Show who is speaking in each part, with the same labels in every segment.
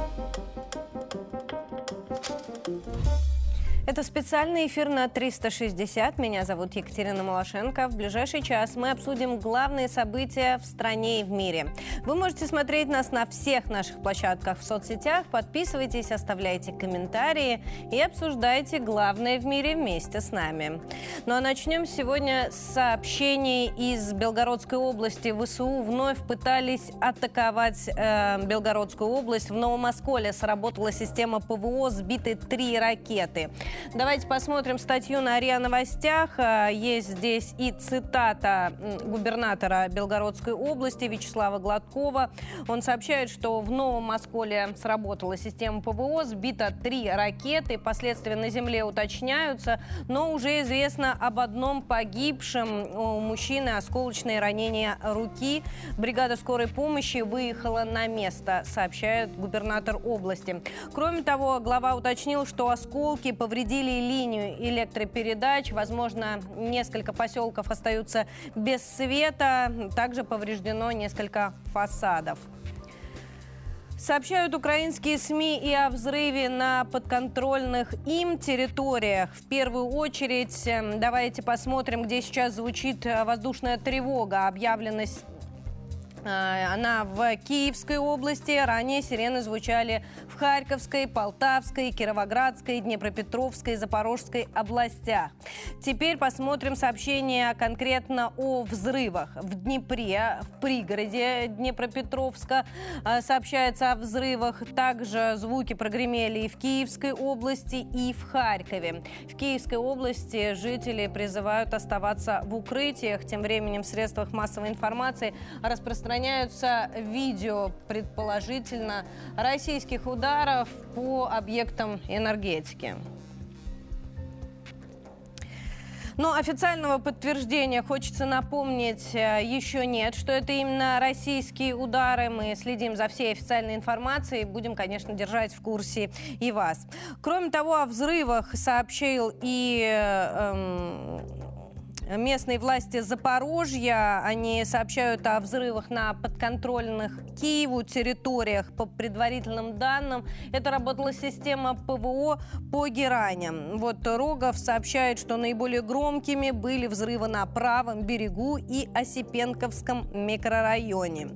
Speaker 1: Thank you. Это специальный эфир на 360. Меня зовут Екатерина Малашенко. В ближайший час мы обсудим главные события в стране и в мире. Вы можете смотреть нас на всех наших площадках в соцсетях. Подписывайтесь, оставляйте комментарии и обсуждайте главное в мире вместе с нами. Ну а начнем сегодня с сообщений из Белгородской области. ВСУ вновь пытались атаковать э, Белгородскую область. В Новом Осколе сработала система ПВО, сбиты три ракеты. Давайте посмотрим статью на РИА Новостях. А, есть здесь и цитата губернатора Белгородской области Вячеслава Гладкова. Он сообщает, что в Новом Осколе сработала система ПВО, сбито три ракеты. Последствия на земле уточняются, но уже известно об одном погибшем. У мужчины осколочные ранения руки. Бригада скорой помощи выехала на место, сообщает губернатор области. Кроме того, глава уточнил, что осколки повредили повредили линию электропередач. Возможно, несколько поселков остаются без света. Также повреждено несколько фасадов. Сообщают украинские СМИ и о взрыве на подконтрольных им территориях. В первую очередь, эм, давайте посмотрим, где сейчас звучит воздушная тревога. Объявленность Э, она в Киевской области. Ранее сирены звучали в Харьковской, Полтавской, Кировоградской, Днепропетровской, Запорожской областях. Теперь посмотрим сообщение конкретно о взрывах. В Днепре, в пригороде Днепропетровска э, сообщается о взрывах. Также звуки прогремели и в Киевской области, и в Харькове. В Киевской области жители призывают оставаться в укрытиях. Тем временем в средствах массовой информации распространяются распространяются видео, предположительно, российских ударов по объектам энергетики. Но официального подтверждения, хочется напомнить, э, еще нет, что это именно российские удары. Мы следим за всей официальной информацией будем, конечно, держать в курсе и вас. Кроме того, о взрывах сообщил и э, эм, Местные власти Запорожья, они сообщают о взрывах на подконтрольных Киеву территориях. По предварительным данным, это работала система ПВО по гераням. Вот Рогов сообщает, что наиболее громкими были взрывы на правом берегу и Осипенковском микрорайоне.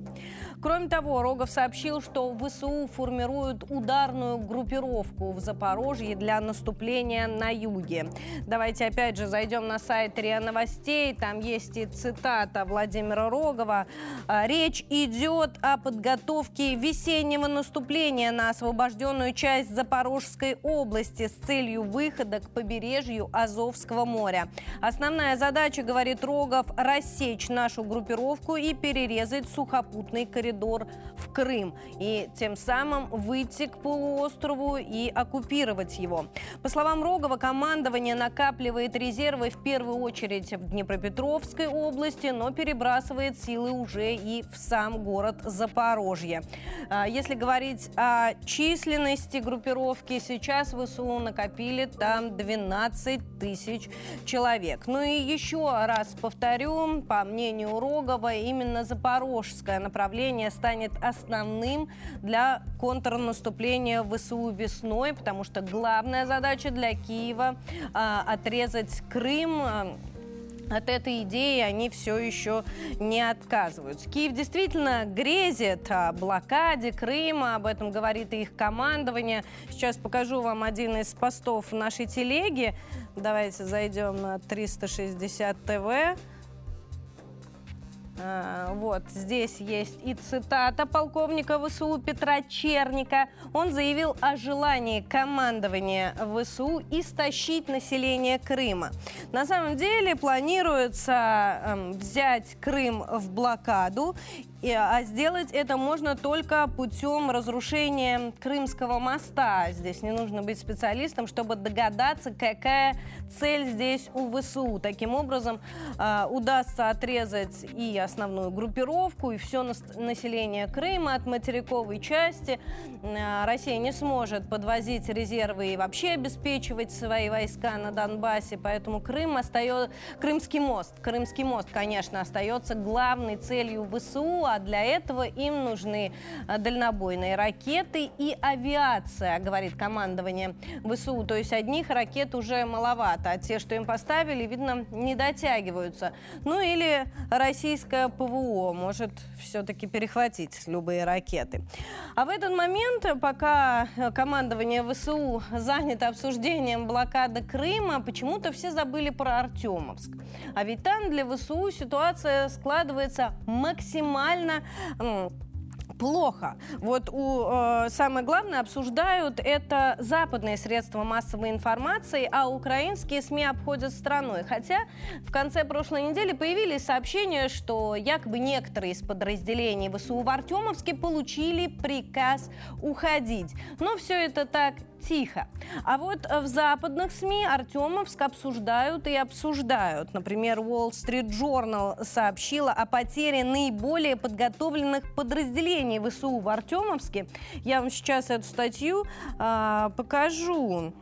Speaker 1: Кроме того, Рогов сообщил, что ВСУ формируют ударную группировку в Запорожье для наступления на юге. Давайте опять же зайдем на сайт РИА Новостей. Там есть и цитата Владимира Рогова. «А, Речь идет о подготовке весеннего наступления на освобожденную часть Запорожской области с целью выхода к побережью Азовского моря. Основная задача, говорит Рогов, рассечь нашу группировку и перерезать сухопутный коридор коридор в Крым и тем самым выйти к полуострову и оккупировать его. По словам Рогова, командование накапливает резервы в первую очередь в Днепропетровской области, но перебрасывает силы уже и в сам город Запорожье. А, если говорить о численности группировки, сейчас ВСУ накопили там 12 тысяч человек. Ну и еще раз повторю, по мнению Рогова, именно запорожское направление направление станет основным для контрнаступления ВСУ весной, потому что главная задача для Киева а, отрезать Крым а, от этой идеи они все еще не отказываются. Киев действительно грезит о блокаде Крыма, об этом говорит и их командование. Сейчас покажу вам один из постов нашей телеге. Давайте зайдем на 360 ТВ. А, вот, здесь есть и цитата полковника ВСУ Петра Черника. Он заявил о желании командования ВСУ истощить население Крыма. На самом деле планируется э, взять Крым в блокаду а сделать это можно только путем разрушения Крымского моста. Здесь не нужно быть специалистом, чтобы догадаться, какая цель здесь у ВСУ. Таким образом, а, удастся отрезать и основную группировку, и все население Крыма от материковой части. А, Россия не сможет подвозить резервы и вообще обеспечивать свои войска на Донбассе, поэтому Крым остается... Крымский мост, Крымский мост, конечно, остается главной целью ВСУ, а для этого им нужны э, дальнобойные ракеты и авиация, говорит командование ВСУ. То есть одних ракет уже маловато, а те, что им поставили, видно, не дотягиваются. Ну или российское ПВО может все-таки перехватить любые ракеты. А в этот момент, пока командование ВСУ занято обсуждением блокады Крыма, почему-то все забыли про Артемовск. А ведь там для ВСУ ситуация складывается максимально плохо. Вот у, э, самое главное обсуждают это западные средства массовой информации, а украинские СМИ обходят страной. Хотя в конце прошлой недели появились сообщения, что якобы некоторые из подразделений ВСУ в Артемовске получили приказ уходить. Но все это так тихо. А вот в западных СМИ Артемовск обсуждают и обсуждают. Например, Wall Street Journal сообщила о потере наиболее подготовленных подразделений ВСУ в Артемовске. Я вам сейчас эту статью э, покажу.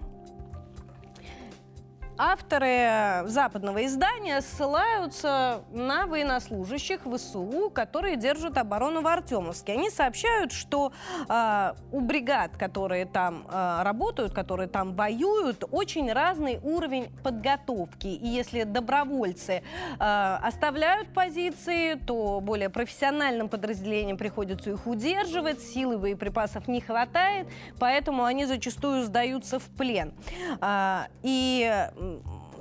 Speaker 1: Авторы западного издания ссылаются на военнослужащих ВСУ, которые держат оборону в Артемовске. Они сообщают, что э, у бригад, которые там э, работают, которые там воюют, очень разный уровень подготовки. И если добровольцы э, оставляют позиции, то более профессиональным подразделениям приходится их удерживать, силы боеприпасов не хватает, поэтому они зачастую сдаются в плен. Э, и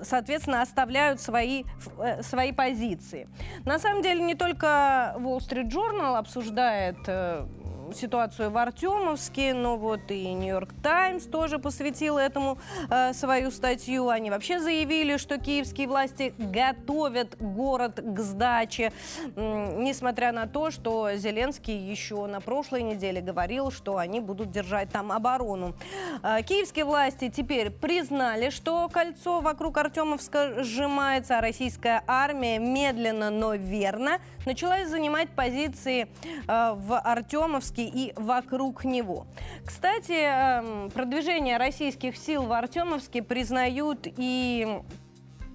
Speaker 1: соответственно, оставляют свои, э, свои позиции. На самом деле, не только Wall Street Journal обсуждает э, ситуацию в Артемовске, но вот и Нью-Йорк Таймс тоже посвятил этому э, свою статью. Они вообще заявили, что киевские власти готовят город к сдаче, несмотря на то, что Зеленский еще на прошлой неделе говорил, что они будут держать там оборону. Э, киевские власти теперь признали, что кольцо вокруг Артемовска сжимается, а российская армия медленно, но верно начала занимать позиции э, в Артемовске Артемовске и вокруг него. Кстати, эм, продвижение российских сил в Артемовске признают и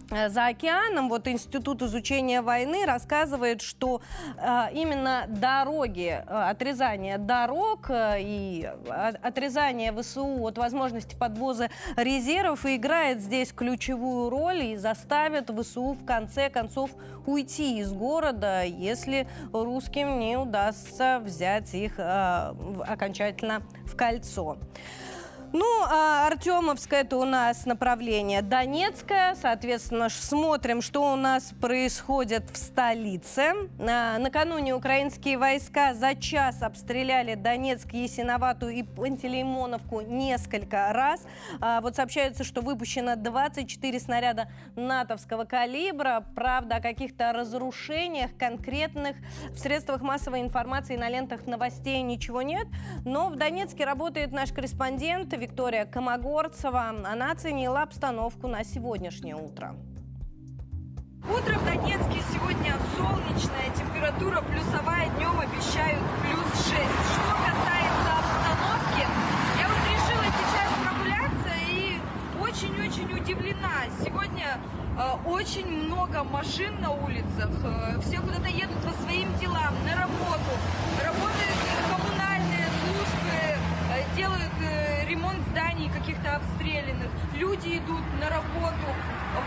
Speaker 1: за океаном, вот Институт изучения войны рассказывает, что э, именно дороги, э, отрезание дорог э, и э, отрезание ВСУ от возможности подвоза резервов играет здесь ключевую роль и заставит ВСУ в конце концов уйти из города, если русским не удастся взять их э, окончательно в кольцо. Ну, а Артемовская это у нас направление Донецкое. Соответственно, смотрим, что у нас происходит в столице. А, накануне украинские войска за час обстреляли Донецк, Ясиноватую и Пантелеймоновку несколько раз. А, вот сообщается, что выпущено 24 снаряда натовского калибра. Правда, о каких-то разрушениях конкретных в средствах массовой информации на лентах новостей ничего нет. Но в Донецке работает наш корреспондент Виктория Комогорцева. Она оценила обстановку на сегодняшнее утро.
Speaker 2: Утро в Донецке сегодня солнечная, температура плюсовая, днем обещают плюс 6. Что касается обстановки, я вот решила сейчас прогуляться и очень-очень удивлена. Сегодня э, очень много машин на улицах, э, все куда-то едут по своим делам, на работу, работают коммунальные службы, э, делают ремонт зданий каких-то обстрелянных, люди идут на работу.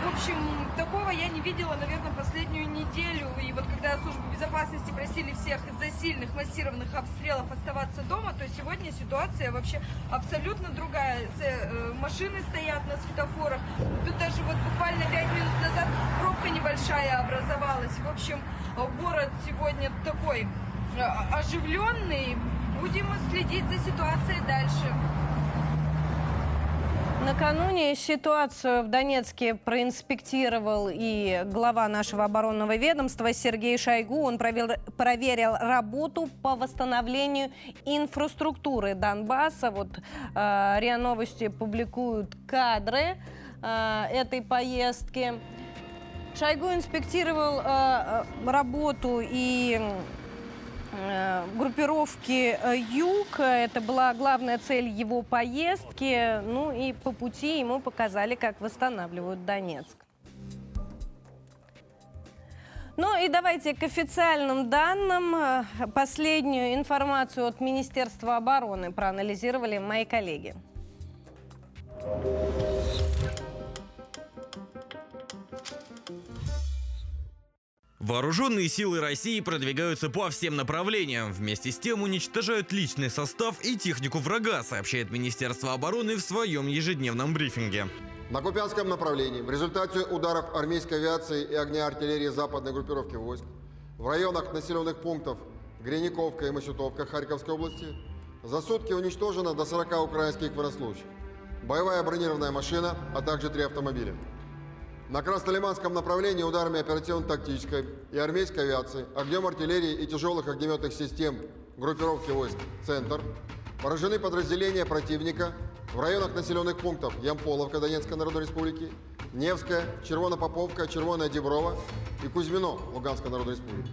Speaker 2: В общем, такого я не видела, наверное, последнюю неделю. И вот когда службы безопасности просили всех из-за сильных массированных обстрелов оставаться дома, то сегодня ситуация вообще абсолютно другая. Э, машины стоят на светофорах. Тут даже вот буквально 5 минут назад пробка небольшая образовалась. В общем, город сегодня такой э, оживленный. Будем следить за ситуацией дальше.
Speaker 1: Накануне ситуацию в Донецке проинспектировал и глава нашего оборонного ведомства Сергей Шойгу. Он провел, проверил работу по восстановлению инфраструктуры Донбасса. Вот э, РИА Новости публикуют кадры э, этой поездки. Шойгу инспектировал э, э работу и группировки э, «Юг». Это была главная цель его поездки. Ну и по пути ему показали, как восстанавливают Донецк. Ну и давайте к официальным данным. Э, последнюю информацию от Министерства обороны проанализировали мои коллеги.
Speaker 3: Вооруженные силы России продвигаются по всем направлениям. Вместе с тем уничтожают личный состав и технику врага, сообщает Министерство обороны в своем ежедневном брифинге.
Speaker 4: На Купянском направлении в результате ударов армейской авиации и огня артиллерии западной группировки войск в районах населенных пунктов Грениковка и Масютовка Харьковской области за сутки уничтожено до 40 украинских военнослужащих, боевая бронированная машина, а также три автомобиля. На Краснолиманском направлении ударами оперативно-тактической и армейской авиации, огнем артиллерии и тяжелых огнеметных систем группировки войск «Центр» поражены подразделения противника в районах населенных пунктов Ямполовка Донецкой Народной Республики, Невская, Червонопоповка, Червоная Деброва и Кузьмино Луганской Народной Республики.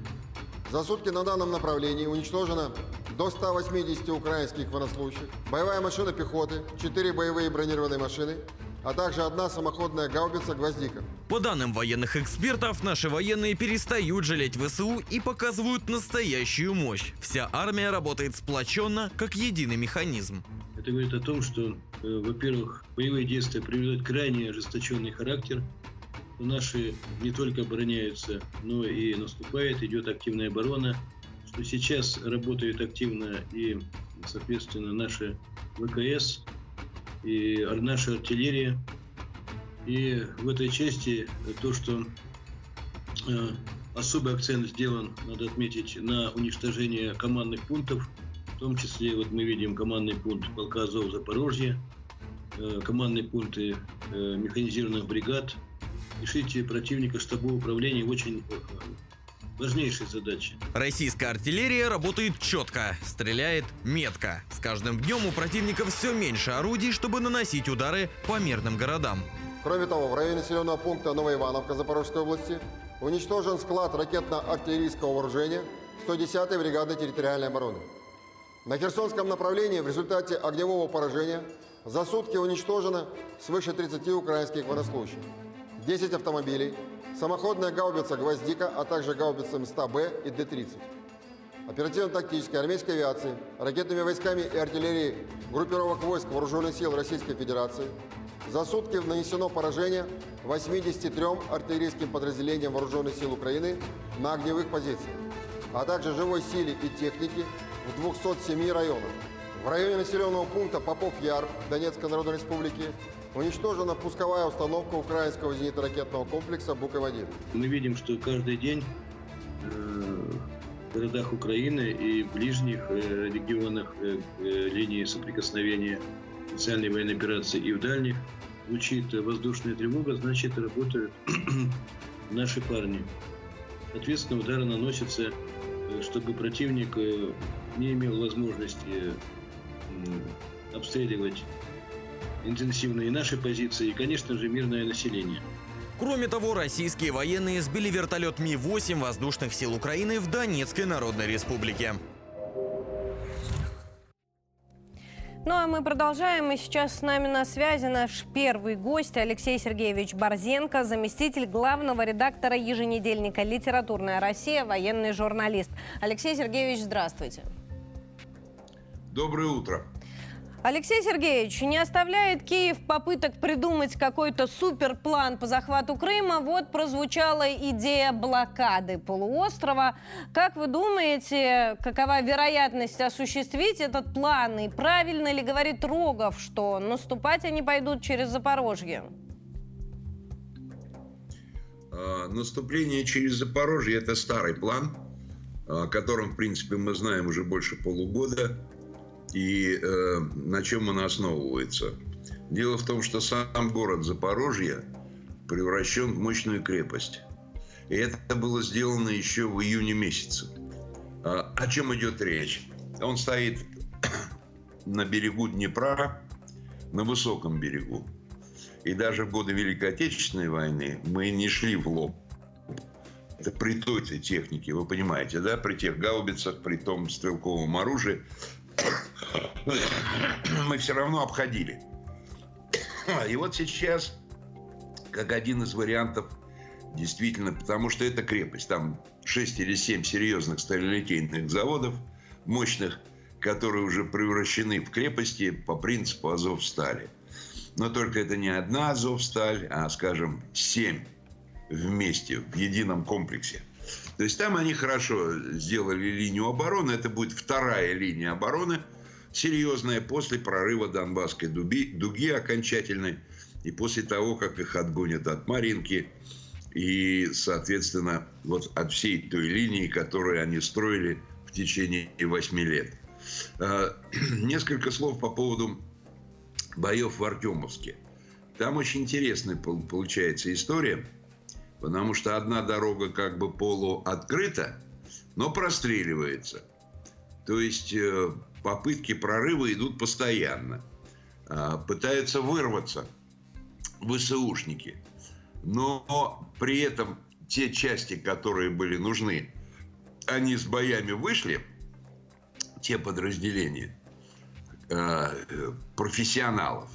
Speaker 4: За сутки на данном направлении уничтожено до 180 украинских военнослужащих, боевая машина пехоты, 4 боевые бронированные машины, а также одна самоходная гаубица «Гвоздика».
Speaker 3: По данным военных экспертов, наши военные перестают жалеть ВСУ и показывают настоящую мощь. Вся армия работает сплоченно, как единый механизм.
Speaker 5: Это говорит о том, что, э, во-первых, боевые действия приведут крайне ожесточенный характер. Наши не только обороняются, но и наступает, идет активная оборона. Что сейчас работают активно и, соответственно, наши ВКС, и наша артиллерия. И в этой части то, что э, особый акцент сделан, надо отметить, на уничтожение командных пунктов, в том числе вот мы видим командный пункт полка Азов Запорожье, э, командные пункты э, механизированных бригад. Решить противника штабу управления очень э, важнейшей задачи.
Speaker 3: Российская артиллерия работает четко, стреляет метко. С каждым днем у противника все меньше орудий, чтобы наносить удары по мирным городам.
Speaker 4: Кроме того, в районе населенного пункта Новоивановка Запорожской области уничтожен склад ракетно-артиллерийского вооружения 110-й бригады территориальной обороны. На Херсонском направлении в результате огневого поражения за сутки уничтожено свыше 30 украинских военнослужащих, 10 автомобилей, самоходная гаубица «Гвоздика», а также гаубицы МСТА-Б и Д-30. Оперативно-тактической армейской авиации, ракетными войсками и артиллерией группировок войск Вооруженных сил Российской Федерации за сутки нанесено поражение 83 артиллерийским подразделениям Вооруженных сил Украины на огневых позициях, а также живой силе и технике в 207 районах. В районе населенного пункта Попов-Яр Донецкой Народной Республики Уничтожена пусковая установка украинского зенитно-ракетного комплекса «Буководин».
Speaker 5: Мы видим, что каждый день э, в городах Украины и в ближних э, регионах э, линии соприкосновения специальной военной операции и в дальних звучит воздушная тревога, значит работают наши парни. Соответственно, удары наносятся, чтобы противник не имел возможности обстреливать интенсивно и наши позиции, и, конечно же, мирное население.
Speaker 3: Кроме того, российские военные сбили вертолет Ми-8 воздушных сил Украины в Донецкой Народной Республике.
Speaker 1: Ну а мы продолжаем. И сейчас с нами на связи наш первый гость Алексей Сергеевич Борзенко, заместитель главного редактора еженедельника «Литературная Россия», военный журналист. Алексей Сергеевич, здравствуйте.
Speaker 6: Доброе утро.
Speaker 1: Алексей Сергеевич, не оставляет Киев попыток придумать какой-то суперплан по захвату Крыма. Вот прозвучала идея блокады полуострова. Как вы думаете, какова вероятность осуществить этот план? И правильно ли говорит Рогов, что наступать они пойдут через Запорожье?
Speaker 6: А, наступление через Запорожье – это старый план, о котором, в принципе, мы знаем уже больше полугода и э, на чем он основывается. Дело в том, что сам город Запорожье превращен в мощную крепость. И это было сделано еще в июне месяце. А, о чем идет речь? Он стоит на берегу Днепра, на высоком берегу. И даже в годы Великой Отечественной войны мы не шли в лоб. Это при той технике, вы понимаете, да, при тех гаубицах, при том стрелковом оружии мы все равно обходили. И вот сейчас, как один из вариантов Действительно, потому что это крепость. Там 6 или 7 серьезных сталелитейных заводов, мощных, которые уже превращены в крепости по принципу Азовстали. Но только это не одна Азовсталь, а, скажем, 7 вместе, в едином комплексе. То есть там они хорошо сделали линию обороны. Это будет вторая линия обороны, серьезная, после прорыва Донбасской дуги, дуги окончательной. И после того, как их отгонят от Маринки и, соответственно, вот от всей той линии, которую они строили в течение 8 лет. А, несколько слов по поводу боев в Артемовске. Там очень интересная получается история, потому что одна дорога как бы полуоткрыта, но простреливается. То есть э, попытки прорыва идут постоянно. А, пытаются вырваться ВСУшники. Но при этом те части, которые были нужны, они с боями вышли, те подразделения э, профессионалов,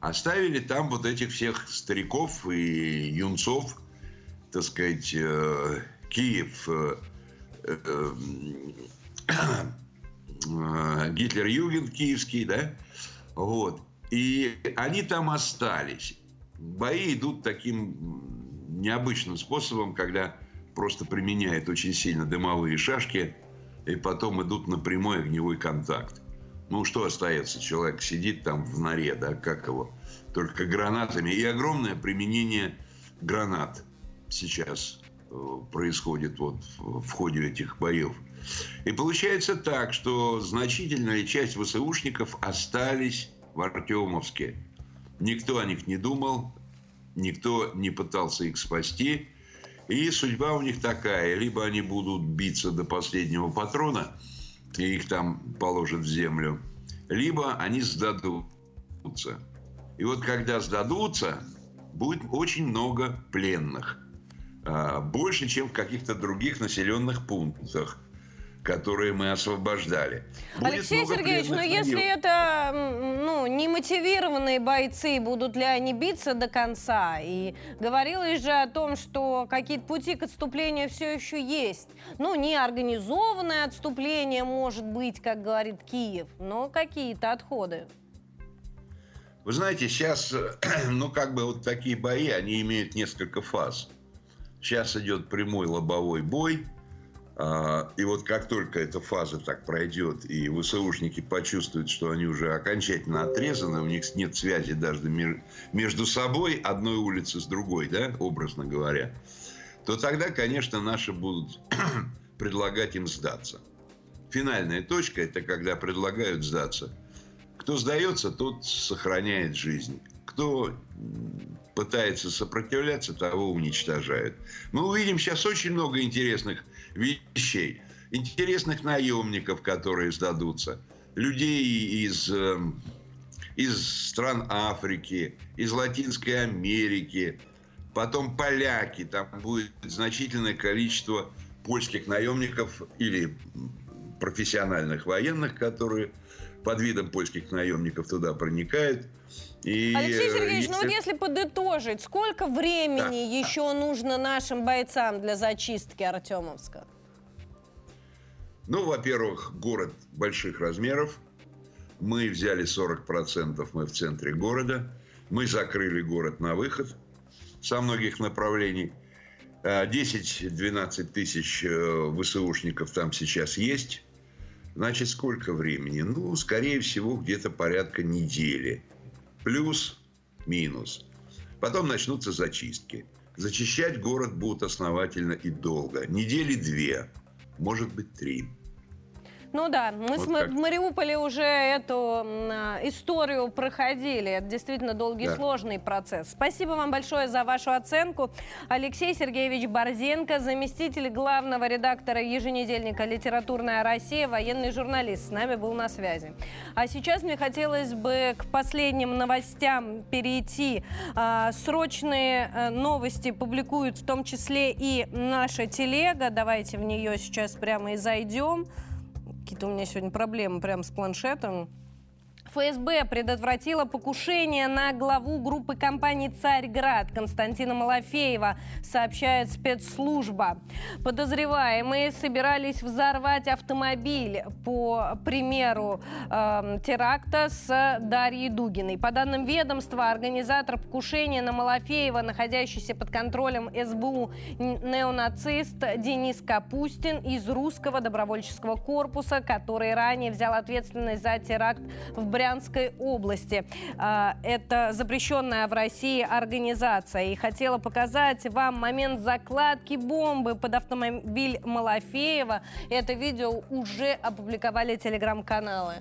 Speaker 6: оставили там вот этих всех стариков и юнцов, так сказать, э, Киев, э, э, Гитлер-Юген киевский, да, вот. И они там остались. Бои идут таким необычным способом, когда просто применяют очень сильно дымовые шашки, и потом идут на прямой огневой контакт. Ну, что остается? Человек сидит там в норе, да, как его? Только гранатами. И огромное применение гранат сейчас э, происходит вот в ходе этих боев. И получается так, что значительная часть ВСУшников остались в Артемовске. Никто о них не думал, никто не пытался их спасти. И судьба у них такая. Либо они будут биться до последнего патрона, и их там положат в землю, либо они сдадутся. И вот когда сдадутся, будет очень много пленных. А, больше, чем в каких-то других населенных пунктах которые мы освобождали.
Speaker 1: Будет Алексей Сергеевич, но если это ну, немотивированные бойцы, будут ли они биться до конца? И говорилось же о том, что какие-то пути к отступлению все еще есть. Ну, не организованное отступление может быть, как говорит Киев, но какие-то отходы.
Speaker 6: Вы знаете, сейчас, ну, как бы вот такие бои, они имеют несколько фаз. Сейчас идет прямой лобовой бой – а, и вот как только эта фаза так пройдет, и ВСУшники почувствуют, что они уже окончательно отрезаны, у них нет связи даже между собой, одной улицы с другой, да, образно говоря, то тогда, конечно, наши будут предлагать им сдаться. Финальная точка – это когда предлагают сдаться. Кто сдается, тот сохраняет жизнь. Кто пытается сопротивляться, того уничтожают. Мы увидим сейчас очень много интересных вещей. Интересных наемников, которые сдадутся. Людей из, эм, из стран Африки, из Латинской Америки. Потом поляки. Там будет значительное количество польских наемников или профессиональных военных, которые под видом польских наемников туда проникают.
Speaker 1: И, Алексей Сергеевич, и... ну вот если подытожить, сколько времени да. еще нужно нашим бойцам для зачистки Артемовска?
Speaker 6: Ну, во-первых, город больших размеров. Мы взяли 40%, мы в центре города. Мы закрыли город на выход со многих направлений. 10-12 тысяч э, ВСУшников там сейчас есть. Значит, сколько времени? Ну, скорее всего, где-то порядка недели. Плюс-минус. Потом начнутся зачистки. Зачищать город будут основательно и долго. Недели две может быть, три.
Speaker 1: Ну да, мы вот в Мариуполе уже эту а, историю проходили. Это действительно долгий, да. сложный процесс. Спасибо вам большое за вашу оценку. Алексей Сергеевич Борзенко, заместитель главного редактора еженедельника «Литературная Россия», военный журналист, с нами был на связи. А сейчас мне хотелось бы к последним новостям перейти. А, срочные э, новости публикуют в том числе и наша телега. Давайте в нее сейчас прямо и зайдем. Какие-то у меня сегодня проблемы прямо с планшетом. ФСБ предотвратила покушение на главу группы компании «Царьград» Константина Малафеева, сообщает спецслужба. Подозреваемые собирались взорвать автомобиль по примеру э, теракта с Дарьей Дугиной. По данным ведомства, организатор покушения на Малафеева, находящийся под контролем СБУ неонацист Денис Капустин из русского добровольческого корпуса, который ранее взял ответственность за теракт в Брянской области. А, это запрещенная в России организация. И хотела показать вам момент закладки бомбы под автомобиль Малафеева. Это видео уже опубликовали телеграм-каналы.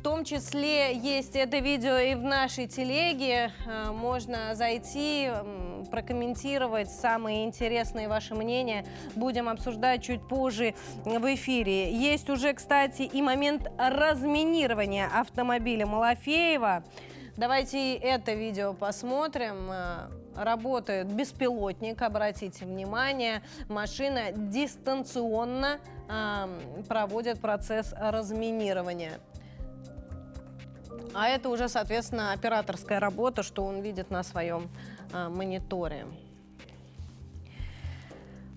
Speaker 1: В том числе есть это видео и в нашей телеге. А, можно зайти, прокомментировать самые интересные ваши мнения. Будем обсуждать чуть позже в эфире. Есть уже, кстати, и момент разминирования автомобиля Малафеева. Давайте это видео посмотрим. А, работает беспилотник, обратите внимание. Машина дистанционно э, проводит процесс разминирования. А это уже, соответственно, операторская работа, что он видит на своем э, мониторе.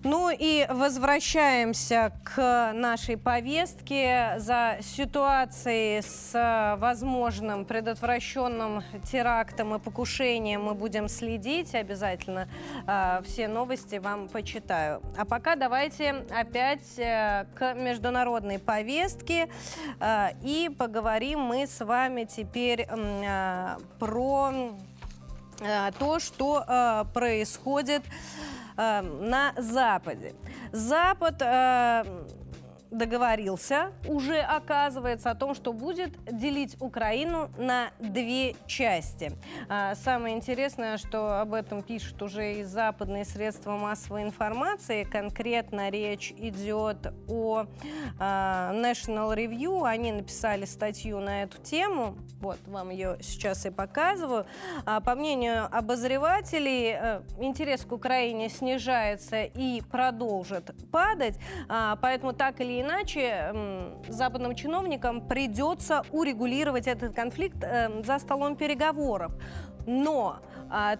Speaker 1: Ну и возвращаемся к нашей повестке. За ситуацией с возможным предотвращенным терактом и покушением мы будем следить. Обязательно э, все новости вам почитаю. А пока давайте опять э, к международной повестке. Э, и поговорим мы с вами теперь э, про э, то, что э, происходит э, на Западе. Запад э, договорился, уже оказывается, о том, что будет делить Украину на две части. А, самое интересное, что об этом пишут уже и западные средства массовой информации. Конкретно речь идет о а, National Review. Они написали статью на эту тему. Вот, вам ее сейчас и показываю. А, по мнению обозревателей, э, интерес к Украине снижается и продолжит падать. Поэтому так или иначе западным чиновникам придется урегулировать этот конфликт эм, за столом переговоров. Но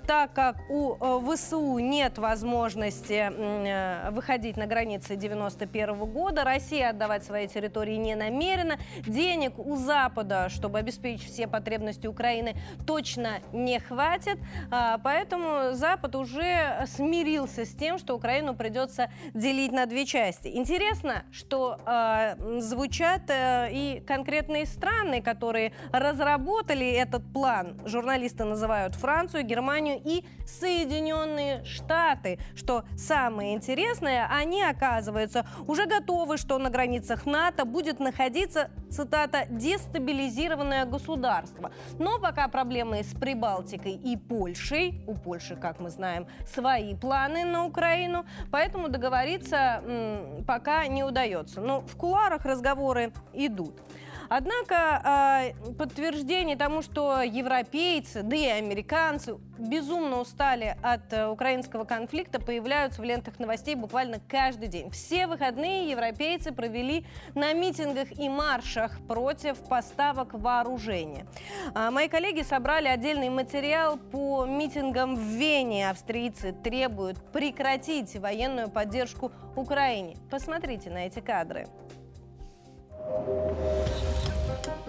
Speaker 1: так как у э, ВСУ нет возможности э, выходить на границы 91 года, Россия отдавать свои территории не намерена, денег у Запада, чтобы обеспечить все потребности Украины, точно не хватит, а, поэтому Запад уже смирился с тем, что Украину придется делить на две части. Интересно, что а, звучат э, и конкретные страны, которые разработали этот план. Журналисты называют Францию, Германию, Германию и Соединенные Штаты. Что самое интересное, они, оказывается, уже готовы, что на границах НАТО будет находиться, цитата, дестабилизированное государство. Но пока проблемы с Прибалтикой и Польшей, у Польши, как мы знаем, свои планы на Украину, поэтому договориться м, пока не удается. Но в куларах разговоры идут. Однако э, подтверждение тому, что европейцы, да и американцы безумно устали от э, украинского конфликта, появляются в лентах новостей буквально каждый день. Все выходные европейцы провели на митингах и маршах против поставок вооружения. А мои коллеги собрали отдельный материал по митингам в Вене. Австрийцы требуют прекратить военную поддержку Украине. Посмотрите на эти кадры. Thank you.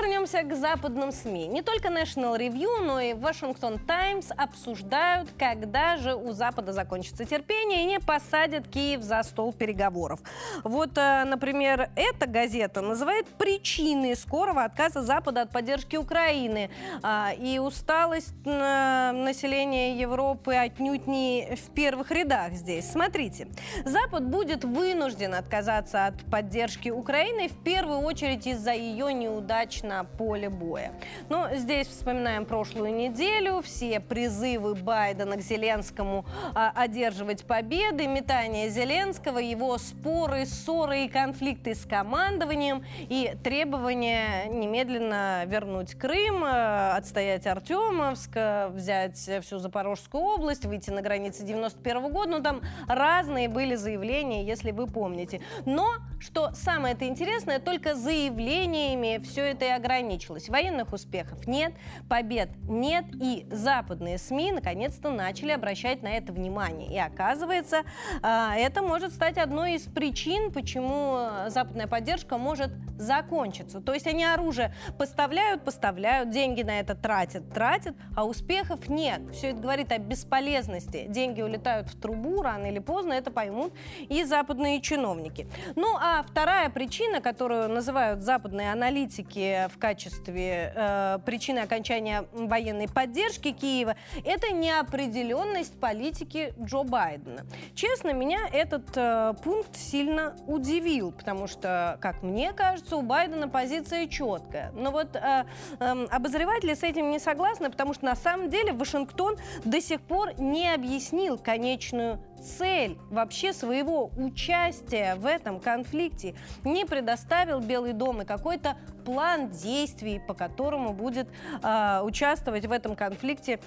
Speaker 1: Владимир не вернемся к западным СМИ. Не только National Review, но и Washington Times обсуждают, когда же у Запада закончится терпение и не посадят Киев за стол переговоров. Вот, э, например, эта газета называет причины скорого отказа Запада от поддержки Украины. А, и усталость населения Европы отнюдь не в первых рядах здесь. Смотрите, Запад будет вынужден отказаться от поддержки Украины в первую очередь из-за ее неудач на поле боя. Но здесь вспоминаем прошлую неделю, все призывы Байдена к Зеленскому а, одерживать победы, метание Зеленского, его споры, ссоры и конфликты с командованием и требования немедленно вернуть Крым, а, отстоять Артемовск, взять всю Запорожскую область, выйти на границы 91 года. Ну, там разные были заявления, если вы помните. Но, что самое это интересное, только заявлениями все это и ограничилось. Военных успехов нет, побед нет, и западные СМИ наконец-то начали обращать на это внимание. И оказывается, а, это может стать одной из причин, почему западная поддержка может закончиться. То есть они оружие поставляют, поставляют, деньги на это тратят, тратят, а успехов нет. Все это говорит о бесполезности. Деньги улетают в трубу, рано или поздно это поймут и западные чиновники. Ну а вторая причина, которую называют западные аналитики в качестве э, причины окончания военной поддержки Киева, это неопределенность политики Джо Байдена. Честно, меня этот э, пункт сильно удивил, потому что, как мне кажется, у Байдена позиция четкая. Но вот э, э, обозреватели с этим не согласны, потому что на самом деле Вашингтон до сих пор не объяснил конечную цель вообще своего участия в этом конфликте, не предоставил Белый дом и какой-то план действий, по которому будет э, участвовать в этом конфликте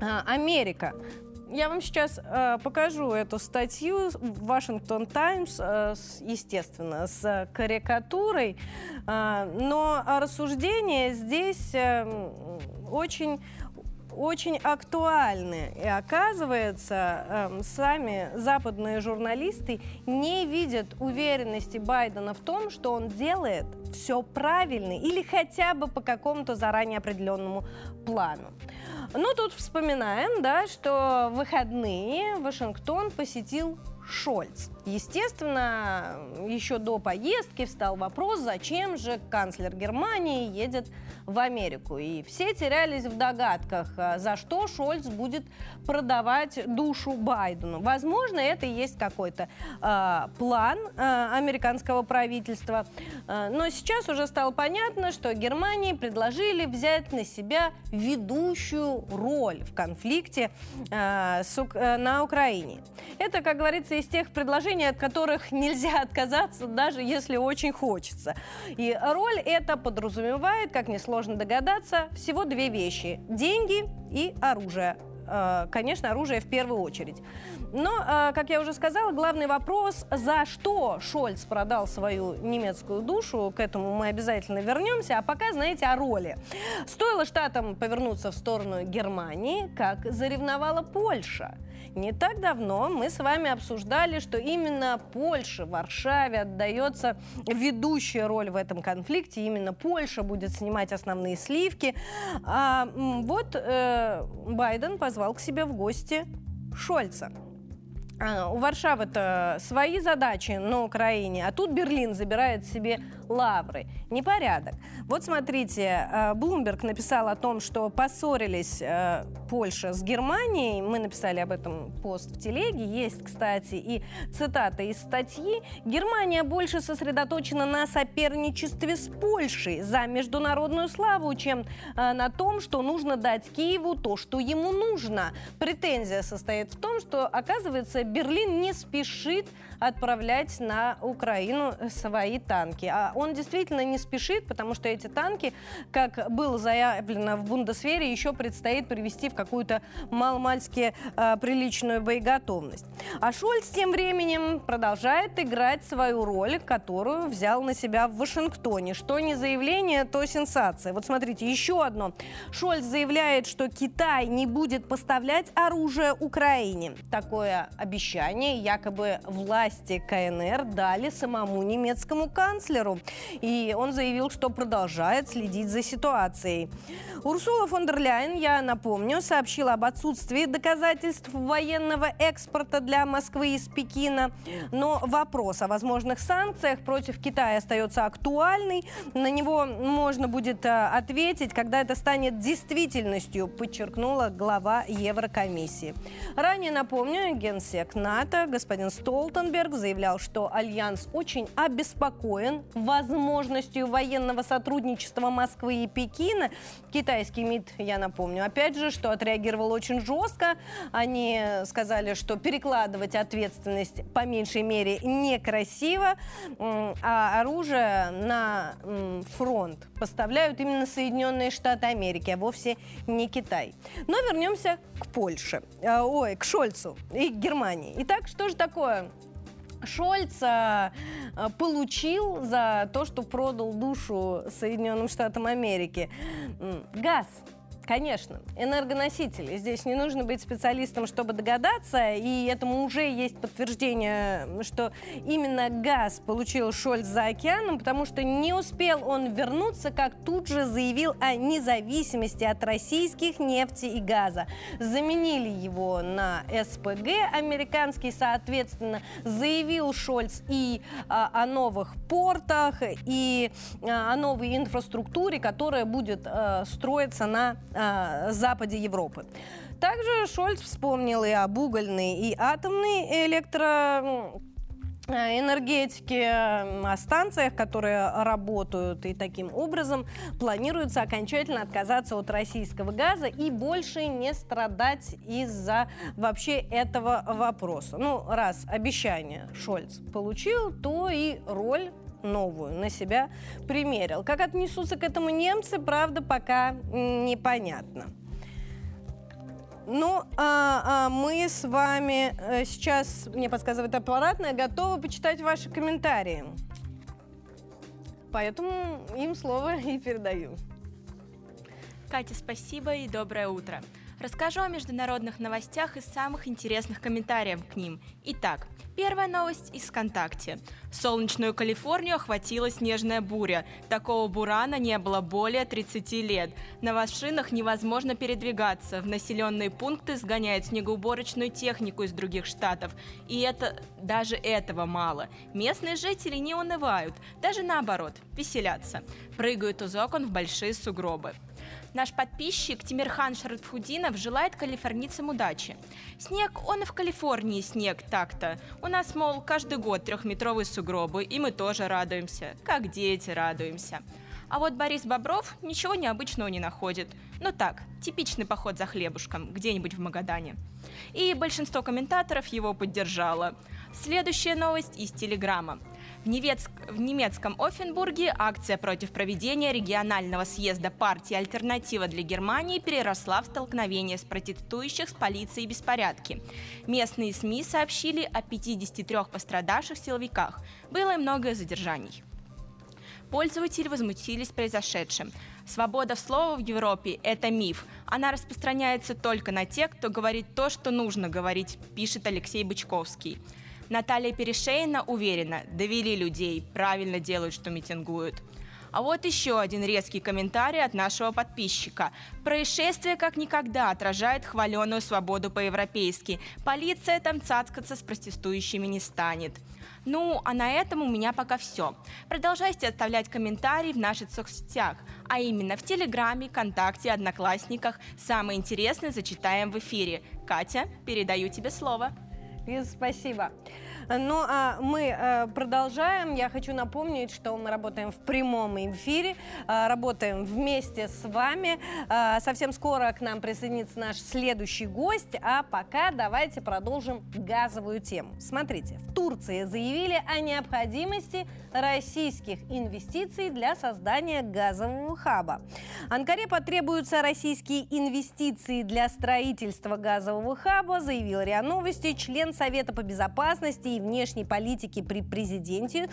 Speaker 1: э, Америка. Я вам сейчас э, покажу эту статью Вашингтон Таймс, э, естественно, с карикатурой, э, но рассуждение здесь э, очень очень актуальны. И оказывается, э, сами западные журналисты не видят уверенности Байдена в том, что он делает все правильно или хотя бы по какому-то заранее определенному плану. Ну, тут вспоминаем, да, что в выходные Вашингтон посетил Шольц. Естественно, еще до поездки встал вопрос, зачем же канцлер Германии едет в Америку. И все терялись в догадках, а, за что Шольц будет продавать душу Байдену. Возможно, это и есть какой-то э, план э, американского правительства. Э, но сейчас уже стало понятно, что Германии предложили взять на себя ведущую роль в конфликте э, с, э, на Украине. Это, как говорится, из тех предложений, от которых нельзя отказаться, даже если очень хочется. И роль это подразумевает, как несложно догадаться, всего две вещи. Деньги и оружие. Э, конечно, оружие в первую очередь. Но, э, как я уже сказала, главный вопрос, за что Шольц продал свою немецкую душу, к этому мы обязательно вернемся. А пока, знаете, о роли. Стоило штатам повернуться в сторону Германии, как заревновала Польша. Не так давно мы с вами обсуждали, что именно Польша, Варшаве отдается ведущая роль в этом конфликте. Именно Польша будет снимать основные сливки. А вот э, Байден позвал к себе в гости Шольца. А, у Варшавы-то свои задачи на Украине, а тут Берлин забирает себе лавры. Непорядок. Вот смотрите, Блумберг написал о том, что поссорились э, Польша с Германией. Мы написали об этом пост в телеге. Есть, кстати, и цитата из статьи. Германия больше сосредоточена на соперничестве с Польшей за международную славу, чем на том, что нужно дать Киеву то, что ему нужно. Претензия состоит в том, что, оказывается, Берлин не спешит отправлять на Украину свои танки. А он действительно не спешит, потому что эти танки, как было заявлено в Бундесвере, еще предстоит привести в какую-то маломальски э, приличную боеготовность. А Шольц тем временем продолжает играть свою роль, которую взял на себя в Вашингтоне. Что не заявление, то сенсация. Вот смотрите, еще одно. Шольц заявляет, что Китай не будет поставлять оружие Украине. Такое обещание якобы власти КНР дали самому немецкому канцлеру. И он заявил, что продолжает следить за ситуацией. Урсула фон дер Ляйен, я напомню, сообщила об отсутствии доказательств военного экспорта для Москвы из Пекина. Но вопрос о возможных санкциях против Китая остается актуальный. На него можно будет э, ответить, когда это станет действительностью, подчеркнула глава Еврокомиссии. Ранее, напомню, генсек НАТО господин Столтенберг заявлял, что Альянс очень обеспокоен возможностью военного сотрудничества Москвы и Пекина. Китайский МИД, я напомню, опять же, что отреагировал очень жестко. Они сказали, что перекладывать ответственность по меньшей мере некрасиво, а оружие на фронт поставляют именно Соединенные Штаты Америки, а вовсе не Китай. Но вернемся к Польше, э, ой, к Шольцу и к Германии. Итак, что же такое Шольц э, получил за то, что продал душу Соединенным Штатам Америки. Газ Конечно, энергоносители. Здесь не нужно быть специалистом, чтобы догадаться, и этому уже есть подтверждение, что именно газ получил Шольц за океаном, потому что не успел он вернуться, как тут же заявил о независимости от российских нефти и газа. Заменили его на СПГ американский, соответственно, заявил Шольц и а, о новых портах, и а, о новой инфраструктуре, которая будет а, строиться на э, западе Европы. Также Шольц вспомнил и об угольной, и атомной электро э, энергетики, о станциях, которые работают, и таким образом планируется окончательно отказаться от российского газа и больше не страдать из-за вообще этого вопроса. Ну, раз обещание Шольц получил, то и роль новую на себя примерил. Как отнесутся к этому немцы, правда, пока непонятно. Ну, а, а мы с вами э, сейчас, мне подсказывает аппаратная, готовы почитать ваши комментарии. Поэтому им слово и передаю.
Speaker 7: Катя, спасибо и доброе утро. Расскажу о международных новостях и самых интересных комментариев к ним. Итак, первая новость из ВКонтакте. Солнечную Калифорнию охватила снежная буря. Такого бурана не было более 30 лет. На машинах невозможно передвигаться. В населенные пункты сгоняют снегоуборочную технику из других штатов. И это даже этого мало. Местные жители не унывают, даже наоборот, веселятся. Прыгают из окон в большие сугробы. Наш подписчик Тимирхан Шаратфудинов желает калифорнийцам удачи. Снег, он и в Калифорнии снег так-то. У нас, мол, каждый год трехметровые сугробы, и мы тоже радуемся, как дети радуемся. А вот Борис Бобров ничего необычного не находит. Ну так, типичный поход за хлебушком где-нибудь в Магадане. И большинство комментаторов его поддержало. Следующая новость из Телеграма. В, Невецк... в немецком Оффенбурге акция против проведения регионального съезда партии «Альтернатива для Германии» переросла в столкновение с протестующих с полицией беспорядки. Местные СМИ сообщили о 53 пострадавших силовиках. Было и много задержаний. Пользователи возмутились произошедшим. Свобода слова в Европе – это миф. Она распространяется только на тех, кто говорит то, что нужно говорить, пишет Алексей Бычковский. Наталья Перешейна уверена, довели людей, правильно делают, что митингуют. А вот еще один резкий комментарий от нашего подписчика. Происшествие как никогда отражает хваленую свободу по-европейски. Полиция там цацкаться с протестующими не станет. Ну, а на этом у меня пока все. Продолжайте оставлять комментарии в наших соцсетях, а именно в Телеграме, ВКонтакте, Одноклассниках. Самое интересное зачитаем в эфире. Катя, передаю тебе слово.
Speaker 1: Лиза, спасибо. Ну, а мы э, продолжаем. Я хочу напомнить, что мы работаем в прямом эфире, э, работаем вместе с вами. Э, совсем скоро к нам присоединится наш следующий гость, а пока давайте продолжим газовую тему. Смотрите, в Турции заявили о необходимости российских инвестиций для создания газового хаба. Анкаре потребуются российские инвестиции для строительства газового хаба, заявил РИА Новости член Совета по безопасности и внешней политики при президенте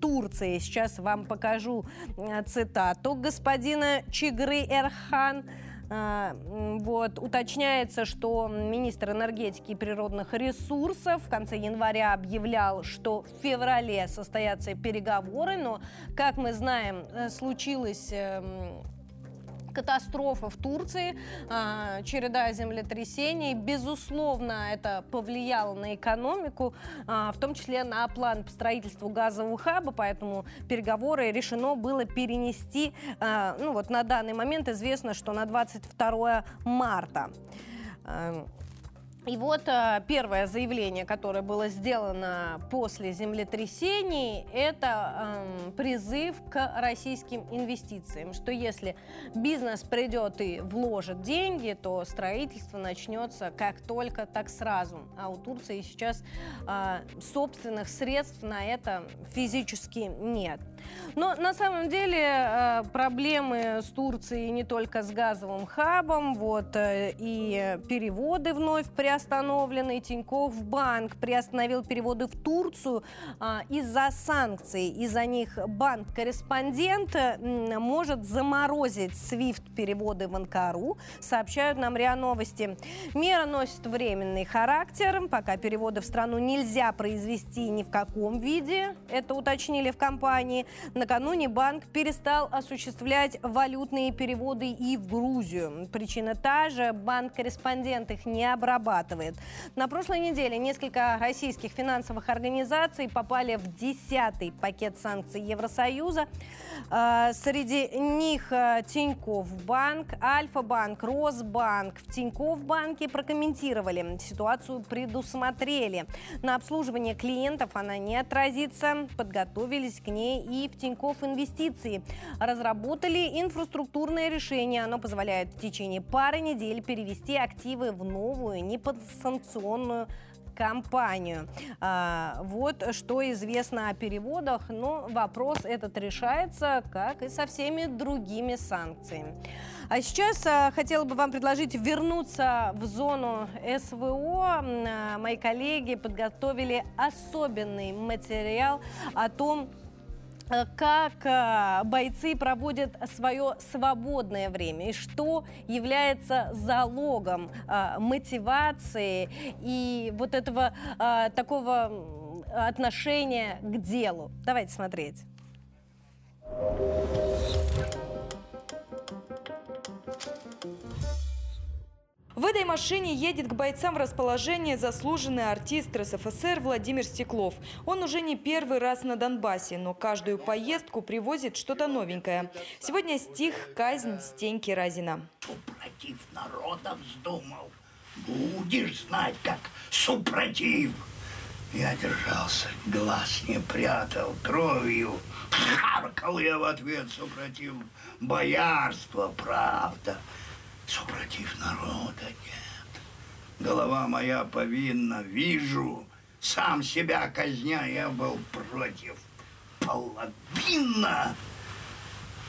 Speaker 1: Турции. Сейчас вам покажу э, цитату господина Чигры Эрхан. А, вот, уточняется, что министр энергетики и природных ресурсов в конце января объявлял, что в феврале состоятся переговоры, но, как мы знаем, э, случилось эм, катастрофа в Турции, а, череда землетрясений. Безусловно, это повлияло на экономику, а, в том числе на план по строительству газового хаба, поэтому переговоры решено было перенести, а, ну вот на данный момент известно, что на 22 марта. И вот э, первое заявление, которое было сделано после землетрясений, это э, призыв к российским инвестициям, что если бизнес придет и вложит деньги, то строительство начнется как только, так сразу. А у Турции сейчас э, собственных средств на это физически нет. Но на самом деле э, проблемы с Турцией не только с газовым хабом, вот э, и переводы вновь приостановлены. Тинькофф Банк приостановил переводы в Турцию а, из-за санкций. Из-за них банк-корреспондент может заморозить SWIFT переводы в Анкару, сообщают нам РИА Новости. Мера носит временный характер, пока переводы в страну нельзя произвести ни в каком виде, это уточнили в компании. Накануне банк перестал осуществлять валютные переводы и в Грузию. Причина та же, банк-корреспондент их не обрабатывает. На прошлой неделе несколько российских финансовых организаций попали в десятый пакет санкций Евросоюза. А, среди них а, Тинькофф Банк, Альфа-Банк, Росбанк. В Тинькофф Банке прокомментировали. Ситуацию предусмотрели. На обслуживание клиентов она не отразится. Подготовились к ней и в Тинькофф Инвестиции. Разработали инфраструктурное решение. Оно позволяет в течение пары недель перевести активы в новую неподсанкционную компанию. А, вот что известно о переводах, но вопрос этот решается, как и со всеми другими санкциями. А сейчас а, хотела бы вам предложить вернуться в зону СВО. А, мои коллеги подготовили особенный материал о том, как э, бойцы проводят свое свободное время и что является залогом э, мотивации и вот этого такого отношения к делу. Давайте смотреть.
Speaker 8: В этой машине едет к бойцам в расположение заслуженный артист РСФСР Владимир Стеклов. Он уже не первый раз на Донбассе, но каждую поездку привозит что-то новенькое. Сегодня стих «Казнь Стеньки Разина».
Speaker 9: Супротив народа вздумал. Будешь знать, как супротив. Я держался, глаз не прятал, кровью харкал я в ответ супротив. Боярство, правда супротив народа нет. Голова моя повинна, вижу, сам себя казня я был против. Половина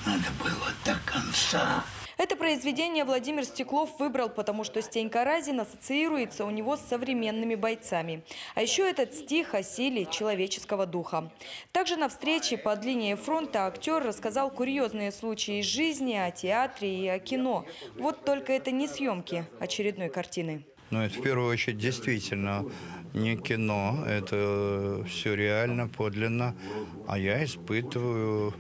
Speaker 9: надо было до конца.
Speaker 8: Это произведение Владимир Стеклов выбрал, потому что Стенька Разин ассоциируется у него с современными бойцами. А еще этот стих о силе человеческого духа. Также на встрече под линией фронта актер рассказал курьезные случаи из жизни, о театре и о кино. Вот только это не съемки очередной картины.
Speaker 10: Ну, это в первую очередь действительно не кино, это все реально, подлинно. А я испытываю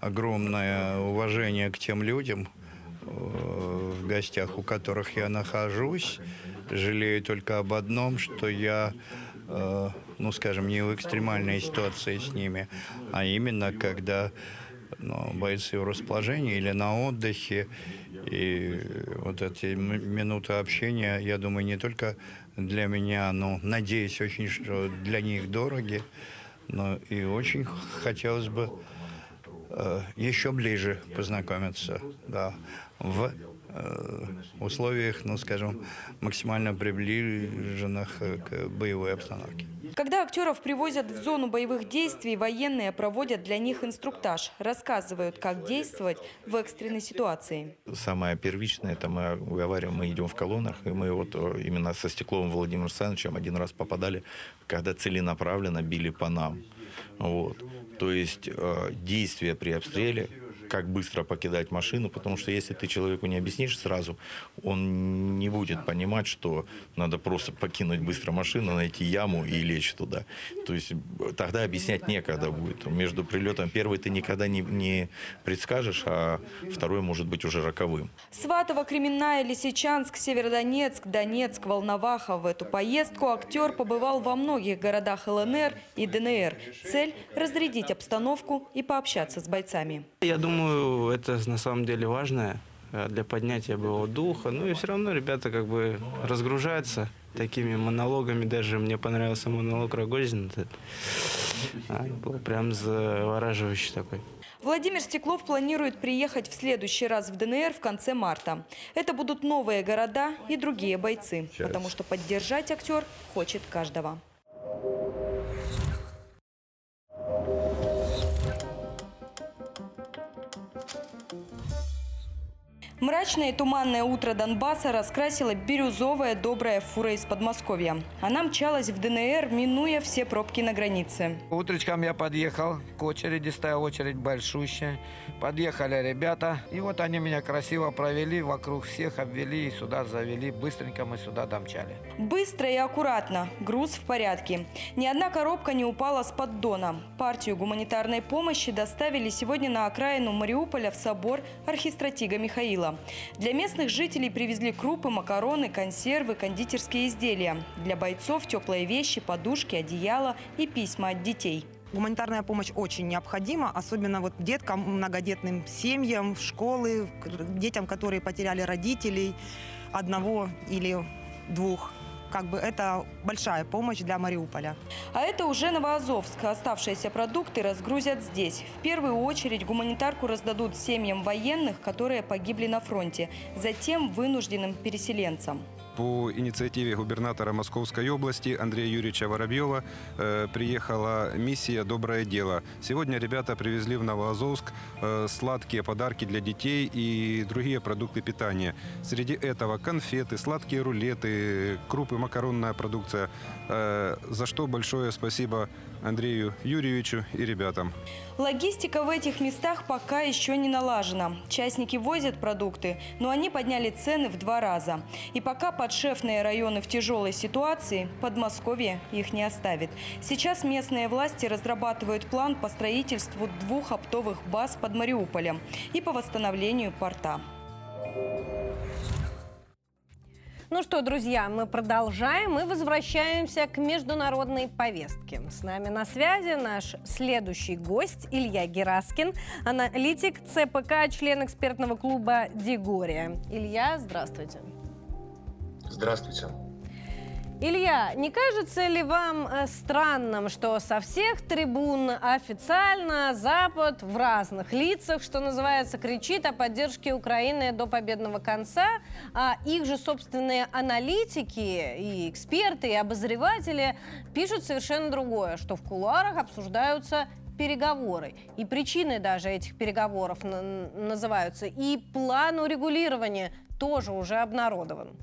Speaker 10: огромное уважение к тем людям, в гостях, у которых я нахожусь. Жалею только об одном, что я, э, ну, скажем, не в экстремальной ситуации с ними, а именно когда ну, бойцы в расположении или на отдыхе. И вот эти минуты общения, я думаю, не только для меня, но надеюсь очень, что для них дороги, но и очень хотелось бы э, еще ближе познакомиться, да в э, условиях, ну, скажем, максимально приближенных к боевой обстановке.
Speaker 8: Когда актеров привозят в зону боевых действий, военные проводят для них инструктаж, рассказывают, как действовать в экстренной ситуации.
Speaker 11: Самое первичное, это мы говорим, мы идем в колоннах, и мы вот э, именно со Стекловым Владимиром Александровичем один раз попадали, когда целенаправленно били по нам. Вот. То есть э, действия при обстреле как быстро покидать машину, потому что если ты человеку не объяснишь сразу, он не будет понимать, что надо просто покинуть быстро машину, найти яму и лечь туда. То есть тогда объяснять некогда будет. Между прилетом первый ты никогда не, не предскажешь, а второй может быть уже роковым.
Speaker 8: Сватово, Кременная, Лисичанск, Северодонецк, Донецк, Волноваха. В эту поездку актер побывал во многих городах ЛНР и ДНР. Цель – разрядить обстановку и пообщаться с бойцами.
Speaker 12: Я думаю, это на самом деле важно э, для поднятия боевого духа. Ну и все равно ребята как бы разгружаются такими монологами. Даже мне понравился монолог Рогозина. А, был прям завораживающий такой.
Speaker 8: Владимир Стеклов планирует приехать в следующий раз в ДНР в конце марта. Это будут новые города и другие бойцы, потому что поддержать актер хочет каждого. Мрачное и туманное утро Донбасса раскрасила бирюзовая добрая фура из Подмосковья. Она мчалась в ДНР, минуя все пробки на границе.
Speaker 13: Утречком я подъехал, к очереди стояла очередь большущая. Подъехали ребята, и вот они меня красиво провели, вокруг всех обвели и сюда завели. Быстренько мы сюда домчали.
Speaker 8: Быстро и аккуратно, груз в порядке. Ни одна коробка не упала с поддона. Партию гуманитарной помощи доставили сегодня на окраину Мариуполя в собор архистратига Михаила. Кирилла. Для местных жителей привезли крупы, макароны, консервы, кондитерские изделия. Для бойцов теплые вещи, подушки, одеяла и письма от детей.
Speaker 14: Гуманитарная помощь очень необходима, особенно вот деткам, многодетным семьям, в школы, детям, которые потеряли родителей, одного или двух как бы это большая помощь для Мариуполя.
Speaker 8: А это уже Новоазовск. Оставшиеся продукты разгрузят здесь. В первую очередь гуманитарку раздадут семьям военных, которые погибли на фронте, затем вынужденным переселенцам
Speaker 15: по инициативе губернатора Московской области Андрея Юрьевича Воробьева э, приехала миссия «Доброе дело». Сегодня ребята привезли в Новоазовск э, сладкие подарки для детей и другие продукты питания. Среди этого конфеты, сладкие рулеты, крупы, макаронная продукция. Э, за что большое спасибо Андрею Юрьевичу и ребятам.
Speaker 8: Логистика в этих местах пока еще не налажена. Частники возят продукты, но они подняли цены в два раза. И пока подшефные районы в тяжелой ситуации, Подмосковье их не оставит. Сейчас местные власти разрабатывают план по строительству двух оптовых баз под Мариуполем и по восстановлению порта.
Speaker 1: Ну что, друзья, мы продолжаем и возвращаемся к международной повестке. С нами на связи наш следующий гость Илья Гераскин, аналитик ЦПК, член экспертного клуба «Дигория». Илья, здравствуйте.
Speaker 16: Здравствуйте.
Speaker 1: Илья, не кажется ли вам э, странным, что со всех трибун официально Запад в разных лицах, что называется, кричит о поддержке Украины до победного конца, а их же собственные аналитики и эксперты, и обозреватели пишут совершенно другое, что в кулуарах обсуждаются переговоры. И причины даже этих переговоров называются. И план урегулирования тоже уже обнародован.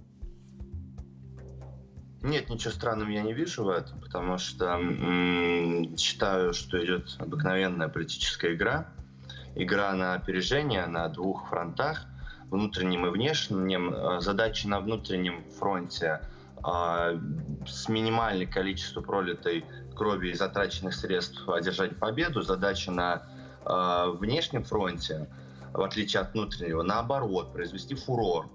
Speaker 16: Нет, ничего странного я не вижу в этом, потому что считаю, что идет обыкновенная политическая игра. Игра на опережение на двух фронтах, внутреннем и внешнем. Э, задача на внутреннем фронте э, с минимальным количеством пролитой крови и затраченных средств одержать победу. Задача на э, внешнем фронте, в отличие от внутреннего, наоборот, произвести фурор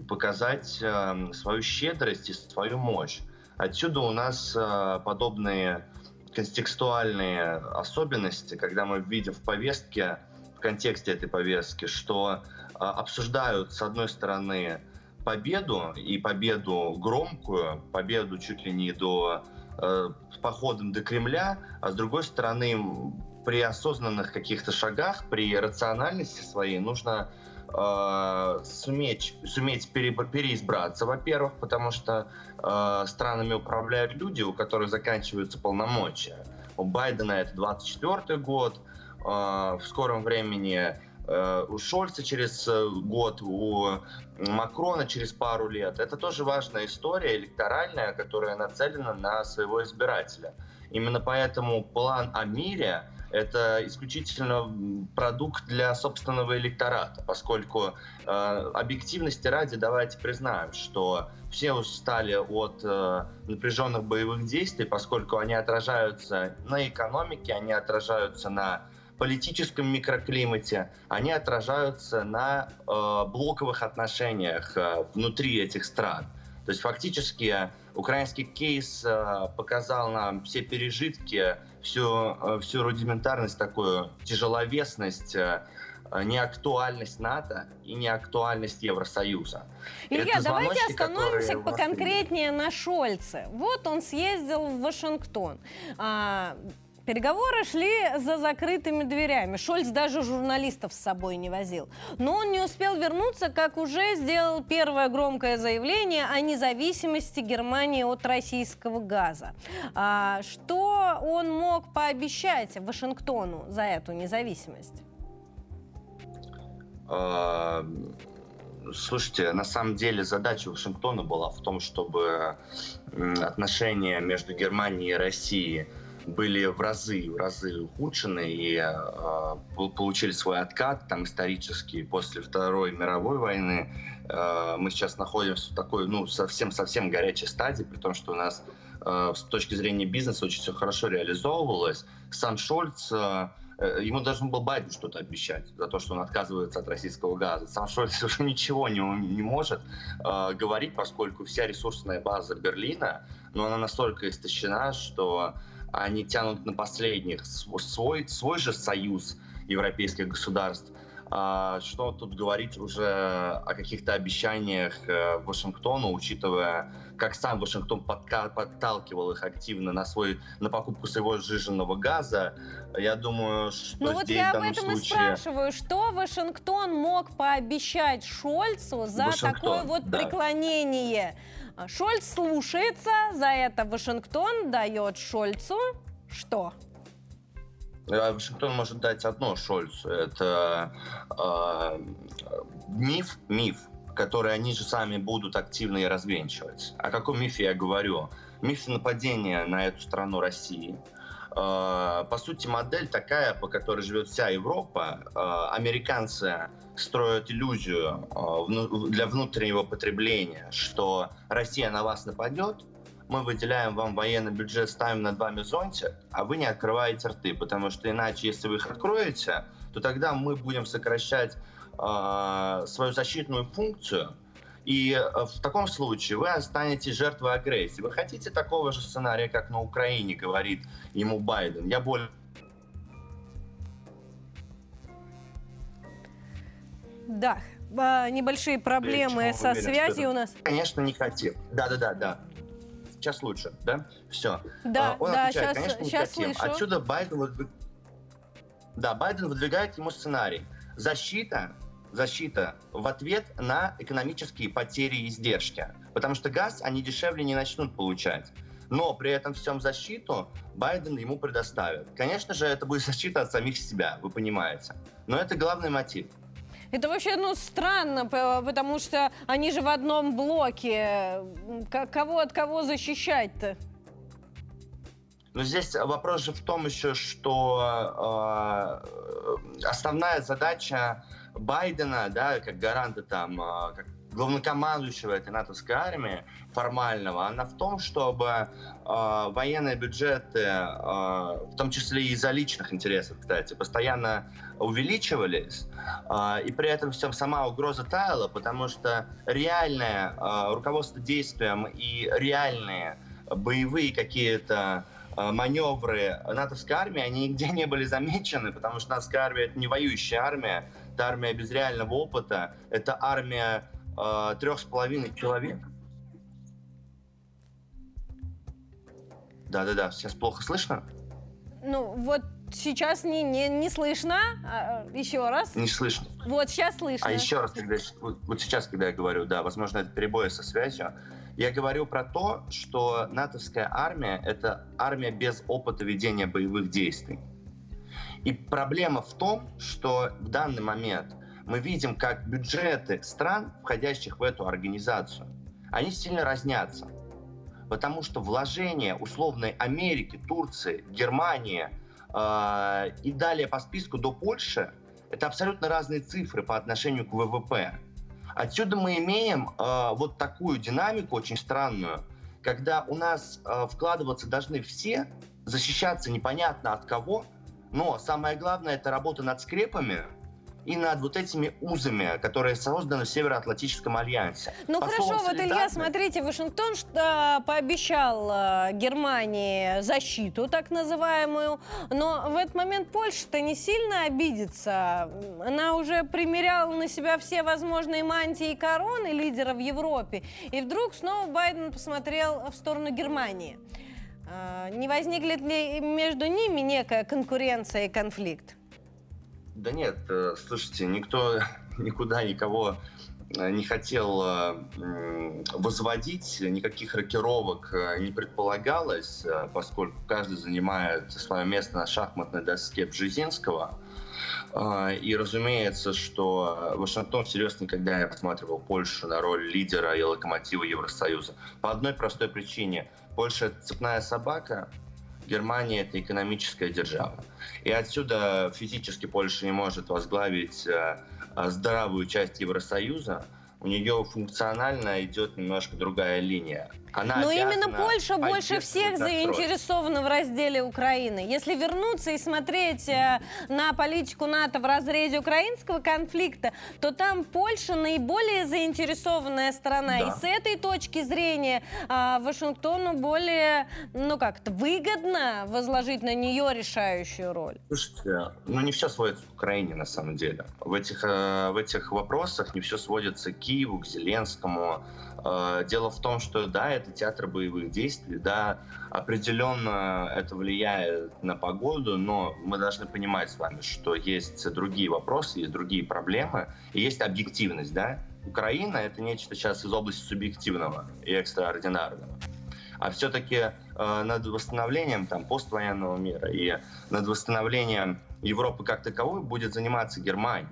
Speaker 16: и показать э, свою щедрость и свою мощь. Отсюда у нас э, подобные контекстуальные особенности, когда мы видим в повестке, в контексте этой повестки, что э, обсуждают, с одной стороны, победу, и победу громкую, победу чуть ли не до э, походом до Кремля, а с другой стороны, при осознанных каких-то шагах, при рациональности своей нужно э, суметь, суметь пере, переизбраться, во-первых, потому что э, странами управляют люди, у которых заканчиваются полномочия. У Байдена это 24 год, э, в скором времени э, у Шольца через э, год, у Макрона через пару лет. Это тоже важная история электоральная, которая нацелена на своего избирателя. Именно поэтому план о мире это исключительно продукт для собственного электората, поскольку э, объективности ради давайте признаем, что все устали от э, напряженных боевых действий, поскольку они отражаются на экономике, они отражаются на политическом микроклимате, они отражаются на э, блоковых отношениях э, внутри этих стран. То есть фактически украинский кейс э, показал нам все пережитки, всю, э, всю рудиментарность, такую тяжеловесность, э, неактуальность НАТО и неактуальность Евросоюза.
Speaker 1: Илья, давайте остановимся поконкретнее на Шольце. Вот он съездил в Вашингтон. Переговоры шли за закрытыми дверями. Шольц даже журналистов с собой не возил. Но он не успел вернуться, как уже сделал первое громкое заявление о независимости Германии от российского газа. А, что он мог пообещать Вашингтону за эту независимость?
Speaker 16: А, слушайте, на самом деле задача Вашингтона была в том, чтобы отношения между Германией и Россией были в разы, в разы ухудшены и э, получили свой откат там исторический после Второй мировой войны. Э, мы сейчас находимся в такой, ну, совсем-совсем горячей стадии, при том, что у нас э, с точки зрения бизнеса очень все хорошо реализовывалось. Сам Шольц э, э ему должен был Байден что-то обещать за то, что он отказывается от российского газа. Сам Шольц уже ничего не, не может э, говорить, поскольку вся ресурсная база Берлина, но ну, она настолько истощена, что они тянут на последних свой, свой же союз европейских государств. А, что тут говорить уже о каких-то обещаниях э, Вашингтону, учитывая, как сам Вашингтон подталкивал их активно на свой на покупку своего сжиженного газа. Я думаю, что
Speaker 1: ну,
Speaker 16: вот
Speaker 1: здесь я
Speaker 16: об
Speaker 1: этом
Speaker 16: случае...
Speaker 1: и спрашиваю, что Вашингтон мог пообещать Шольцу за Вашингтон, такое вот
Speaker 16: да.
Speaker 1: преклонение? А, Шольц слушается, за это Вашингтон дает Шольцу что?
Speaker 16: А, Вашингтон может дать одно Шольцу. Это э, миф, миф, который они же сами будут активно и развенчивать. О каком мифе я говорю? Миф нападения на эту страну России – по сути, модель такая, по которой живет вся Европа. Э, американцы строят иллюзию э, для внутреннего потребления, что Россия на вас нападет, мы выделяем вам военный бюджет, ставим над вами зонтик, а вы не открываете рты, потому что иначе, если вы их откроете, то тогда мы будем сокращать э, свою защитную функцию, и э, в таком случае вы останетесь жертвой агрессии. Вы хотите такого же сценария, как на Украине, говорит ему Байден. Я более
Speaker 1: Да, а, небольшие проблемы со уверен, связью у нас.
Speaker 16: Конечно, не хотим. Да-да-да, да. Сейчас лучше, да? Все.
Speaker 1: Да,
Speaker 16: Он
Speaker 1: да,
Speaker 16: отвечает,
Speaker 1: сейчас,
Speaker 16: конечно, не
Speaker 1: сейчас
Speaker 16: хотим.
Speaker 1: слышу.
Speaker 16: Отсюда Байден, выдвиг... да, Байден выдвигает ему сценарий. Защита защита в ответ на экономические потери и издержки. Потому что газ они дешевле не начнут получать. Но при этом всем защиту Байден ему предоставит. Конечно же, это будет защита от самих себя, вы понимаете. Но это главный мотив.
Speaker 1: Это вообще, ну, странно, потому что они же в одном блоке. Кого от кого защищать-то?
Speaker 16: Но здесь вопрос же в том еще, что э, основная задача Байдена, да, как гаранта там, а, как главнокомандующего этой натовской армии формального, она в том, чтобы э, военные бюджеты, э, в том числе и из-за личных интересов, кстати, постоянно увеличивались, э, и при этом всем сама угроза таяла, потому что реальное э, руководство действием и реальные боевые какие-то маневры натовской армии, они нигде не были замечены, потому что натовская армия — это не воюющая армия, это армия без реального опыта, это армия э, трех с половиной человек. Да-да-да, сейчас плохо слышно?
Speaker 1: Ну, вот сейчас не, не, не слышно. А, еще раз.
Speaker 16: Не слышно.
Speaker 1: Вот сейчас слышно.
Speaker 16: А еще раз, когда, вот, вот сейчас, когда я говорю, да, возможно, это перебои со связью, я говорю про то, что натовская армия — это армия без опыта ведения боевых действий. И проблема в том, что в данный момент мы видим, как бюджеты стран, входящих в эту организацию, они сильно разнятся. Потому что вложения условной Америки, Турции, Германии, э, и далее по списку до Польши, это абсолютно разные цифры по отношению к ВВП. Отсюда мы имеем э, вот такую динамику очень странную, когда у нас э, вкладываться должны все, защищаться непонятно от кого, но самое главное это работа над скрепами – и над вот этими узами, которые созданы в Североатлантическом альянсе.
Speaker 1: Ну По хорошо, вот Илья, смотрите, Вашингтон что пообещал э, Германии защиту, так называемую, но в этот момент Польша-то не сильно обидится. Она уже примеряла на себя все возможные мантии и короны лидеров в Европе, и вдруг снова Байден посмотрел в сторону Германии. Э, не возникнет ли между ними некая конкуренция и конфликт?
Speaker 16: Да нет, э, слушайте, никто никуда никого э, не хотел э, возводить, никаких рокировок не предполагалось, поскольку каждый занимает свое место на шахматной доске Бжезинского. И разумеется, что Вашингтон всерьез никогда не рассматривал Польшу на роль лидера и локомотива Евросоюза. По одной простой причине. Польша — это цепная собака, Германия – это экономическая держава. И отсюда физически Польша не может возглавить э, здоровую часть Евросоюза, у нее функционально идет немножко другая линия.
Speaker 1: Она Но именно Польша больше всех заинтересована в разделе Украины. Если вернуться и смотреть э, на политику НАТО в разрезе украинского конфликта, то там Польша наиболее заинтересованная страна. Да. И с этой точки зрения э, Вашингтону более, ну как-то, выгодно возложить на нее решающую роль.
Speaker 16: Слушайте, ну не все сводится к Украине на самом деле. В этих, э, в этих вопросах не все сводится к Киеву, к Зеленскому. Дело в том, что да, это театр боевых действий, да, определенно это влияет на погоду, но мы должны понимать с вами, что есть другие вопросы, есть другие проблемы, и есть объективность, да. Украина — это нечто сейчас из области субъективного и экстраординарного. А все-таки э, над восстановлением там, поствоенного мира и над восстановлением Европы как таковой будет заниматься Германия.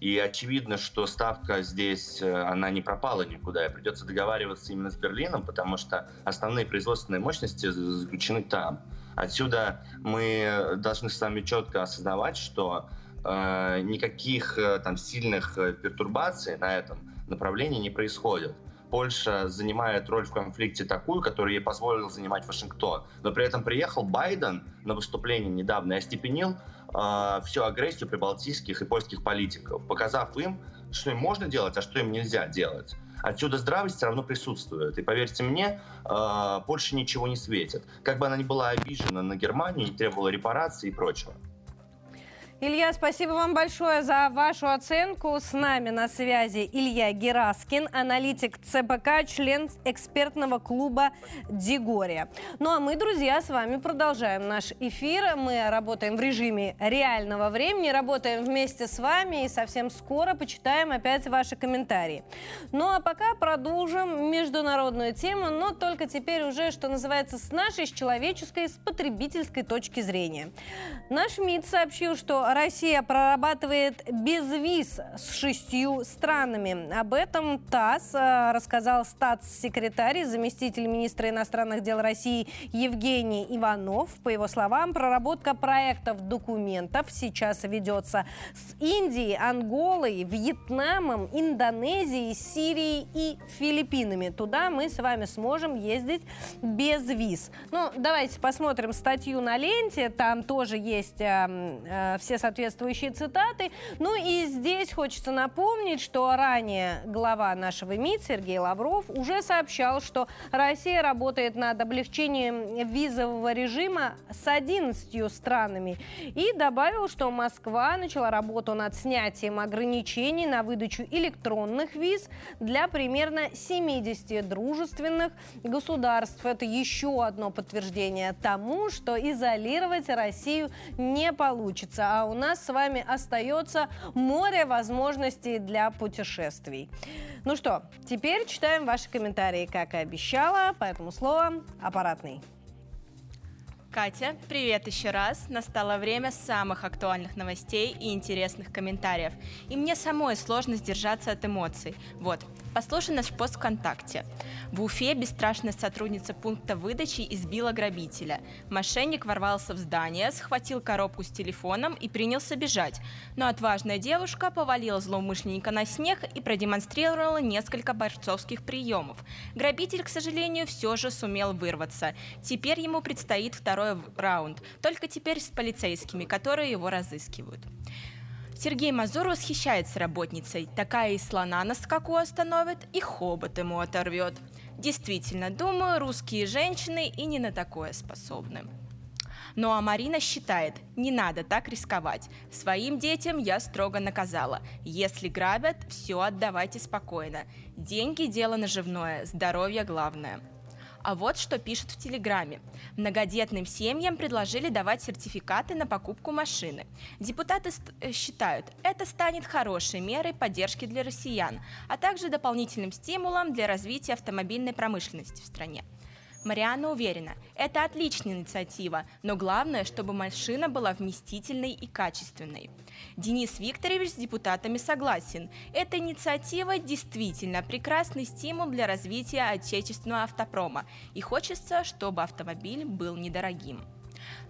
Speaker 16: И очевидно, что ставка здесь, э, она не пропала никуда, и придется договариваться именно с Берлином, потому что основные производственные мощности заключены там. Отсюда мы должны с вами четко осознавать, что э, никаких э, там сильных э, пертурбаций на этом направлении не происходит. Польша занимает роль в конфликте такую, которую ей позволил занимать Вашингтон. Но при этом приехал Байден на выступление недавно и остепенил э, всю агрессию прибалтийских и польских политиков, показав им, что им можно делать, а что им нельзя делать. Отсюда здравость все равно присутствует. И поверьте мне, э, Польше ничего не светит. Как бы она ни была обижена на Германию, не требовала репарации и прочего.
Speaker 1: Илья, спасибо вам большое за вашу оценку. С нами на связи Илья Гераскин, аналитик ЦПК, член экспертного клуба Дигория. Ну а мы, друзья, с вами продолжаем наш эфир. Мы работаем в режиме реального времени, работаем вместе с вами и совсем скоро почитаем опять ваши комментарии. Ну а пока продолжим международную тему, но только теперь уже, что называется, с нашей, с человеческой, с потребительской точки зрения. Наш МИД сообщил, что Россия прорабатывает безвиз с шестью странами. Об этом ТАСС э, рассказал статс-секретарь, заместитель министра иностранных дел России Евгений Иванов. По его словам, проработка проектов документов сейчас ведется с Индией, Анголой, Вьетнамом, Индонезией, Сирией и Филиппинами. Туда мы с вами сможем ездить без виз. Ну, давайте посмотрим статью на ленте. Там тоже есть э, э, все все соответствующие цитаты. Ну и здесь хочется напомнить, что ранее глава нашего МИД Сергей Лавров уже сообщал, что Россия работает над облегчением визового режима с 11 странами. И добавил, что Москва начала работу над снятием ограничений на выдачу электронных виз для примерно 70 дружественных государств. Это еще одно подтверждение тому, что изолировать Россию не получится. А у нас с вами остается море возможностей для путешествий. Ну что, теперь читаем ваши комментарии, как и обещала, поэтому слово аппаратный.
Speaker 7: Катя, привет еще раз. Настало время самых актуальных новостей и интересных комментариев. И мне самой сложно сдержаться от эмоций. Вот, Послушай наш пост ВКонтакте. В Уфе бесстрашная сотрудница пункта выдачи избила грабителя. Мошенник ворвался в здание, схватил коробку с телефоном и принялся бежать. Но отважная девушка повалила злоумышленника на снег и продемонстрировала несколько борцовских приемов. Грабитель, к сожалению, все же сумел вырваться. Теперь ему предстоит второй раунд, только теперь с полицейскими, которые его разыскивают. Сергей Мазур восхищается работницей. Такая и слона на скаку остановит, и хобот ему оторвет. Действительно, думаю, русские женщины и не на такое способны. Ну а Марина считает, не надо так рисковать. Своим детям я строго наказала. Если грабят, все отдавайте спокойно. Деньги – дело наживное, здоровье главное. А вот что пишут в Телеграме. Многодетным семьям предложили давать сертификаты на покупку машины. Депутаты э, считают, это станет хорошей мерой поддержки для россиян, а также дополнительным стимулом для развития автомобильной промышленности в стране. Марианна уверена, это отличная инициатива, но главное, чтобы машина была вместительной и качественной. Денис Викторович с депутатами согласен. Эта инициатива действительно прекрасный стимул для развития отечественного автопрома, и хочется, чтобы автомобиль был недорогим.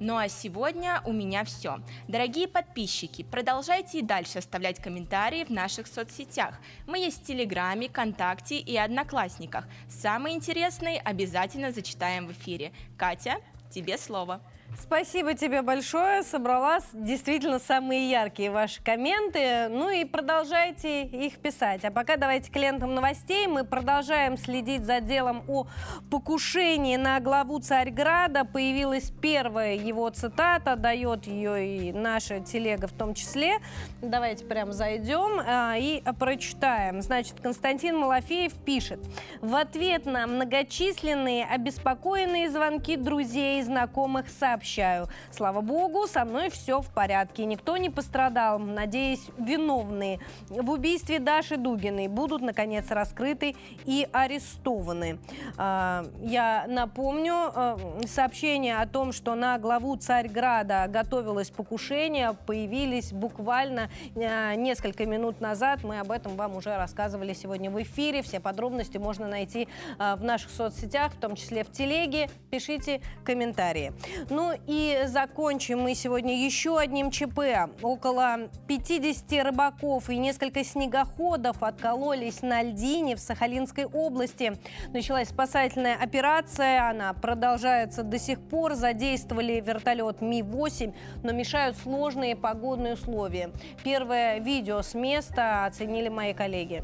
Speaker 7: Ну а сегодня у меня все. Дорогие подписчики, продолжайте и дальше оставлять комментарии в наших соцсетях. Мы есть в Телеграме, ВКонтакте и Одноклассниках. Самые интересные обязательно зачитаем в эфире. Катя, тебе слово.
Speaker 1: Спасибо тебе большое. Собрала действительно самые яркие ваши комменты. Ну и продолжайте их писать. А пока давайте к лентам новостей. Мы продолжаем следить за делом о покушении на главу Царьграда. Появилась первая его цитата. Дает ее и наша телега в том числе. Давайте прям зайдем а, и прочитаем. Значит, Константин Малафеев пишет. В ответ на многочисленные обеспокоенные звонки друзей и знакомых сообщений сообщаю. Слава богу, со мной все в порядке. Никто не пострадал. Надеюсь, виновные в убийстве Даши Дугиной будут, наконец, раскрыты и арестованы. А, я напомню, а, сообщение о том, что на главу Царьграда готовилось покушение, появились буквально а, несколько минут назад. Мы об этом вам уже рассказывали сегодня в эфире. Все подробности можно найти в наших соцсетях, в том числе в телеге. Пишите комментарии. Ну и закончим мы сегодня еще одним ЧП. Около 50 рыбаков и несколько снегоходов откололись на льдине в Сахалинской области. Началась спасательная операция, она продолжается до сих пор. Задействовали вертолет Ми-8, но мешают сложные погодные условия. Первое видео с места оценили мои коллеги.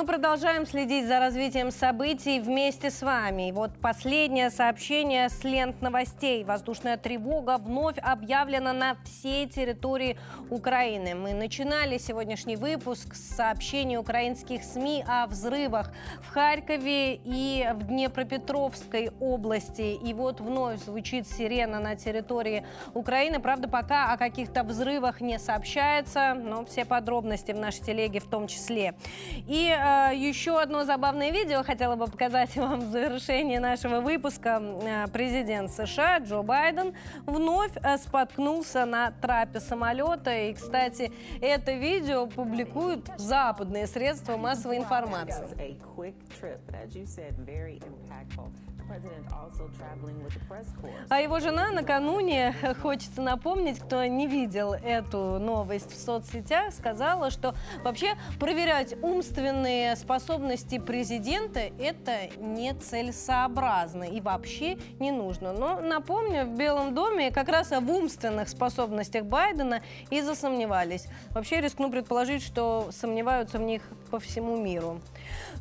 Speaker 1: Мы продолжаем следить за развитием событий вместе с вами. И вот последнее сообщение с лент новостей. Воздушная тревога вновь объявлена на всей территории Украины. Мы начинали сегодняшний выпуск с сообщений украинских СМИ о взрывах в Харькове и в Днепропетровской области. И вот вновь звучит сирена на территории Украины. Правда, пока о каких-то взрывах не сообщается, но все подробности в нашей телеге в том числе. И э, еще одно забавное видео хотела бы показать вам в завершении нашего выпуска. Э, президент США Джо Байден вновь э, споткнулся на трапе самолета. И, кстати, это видео публикуют западные средства массовой информации. А его жена накануне, хочется напомнить, кто не видел эту новость в соцсетях, сказала, что вообще проверять умственные способности президента это не целесообразно и вообще не нужно. Но напомню, в Белом доме как раз в умственных способностях Байдена и засомневались. Вообще рискну предположить, что сомневаются в них по всему миру.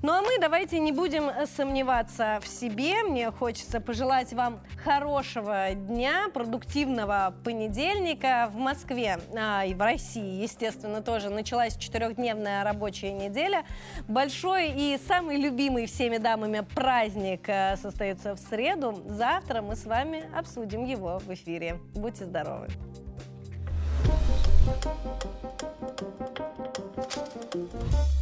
Speaker 1: Ну а мы давайте не будем сомневаться в себе. Мне хочется пожелать вам хорошего дня, продуктивного понедельника. В Москве а, и в России, естественно, тоже началась четырехдневная рабочая неделя. Большой и самый любимый всеми дамами праздник а, состоится в среду. Завтра мы с вами обсудим его в эфире. Будьте здоровы! Thank you.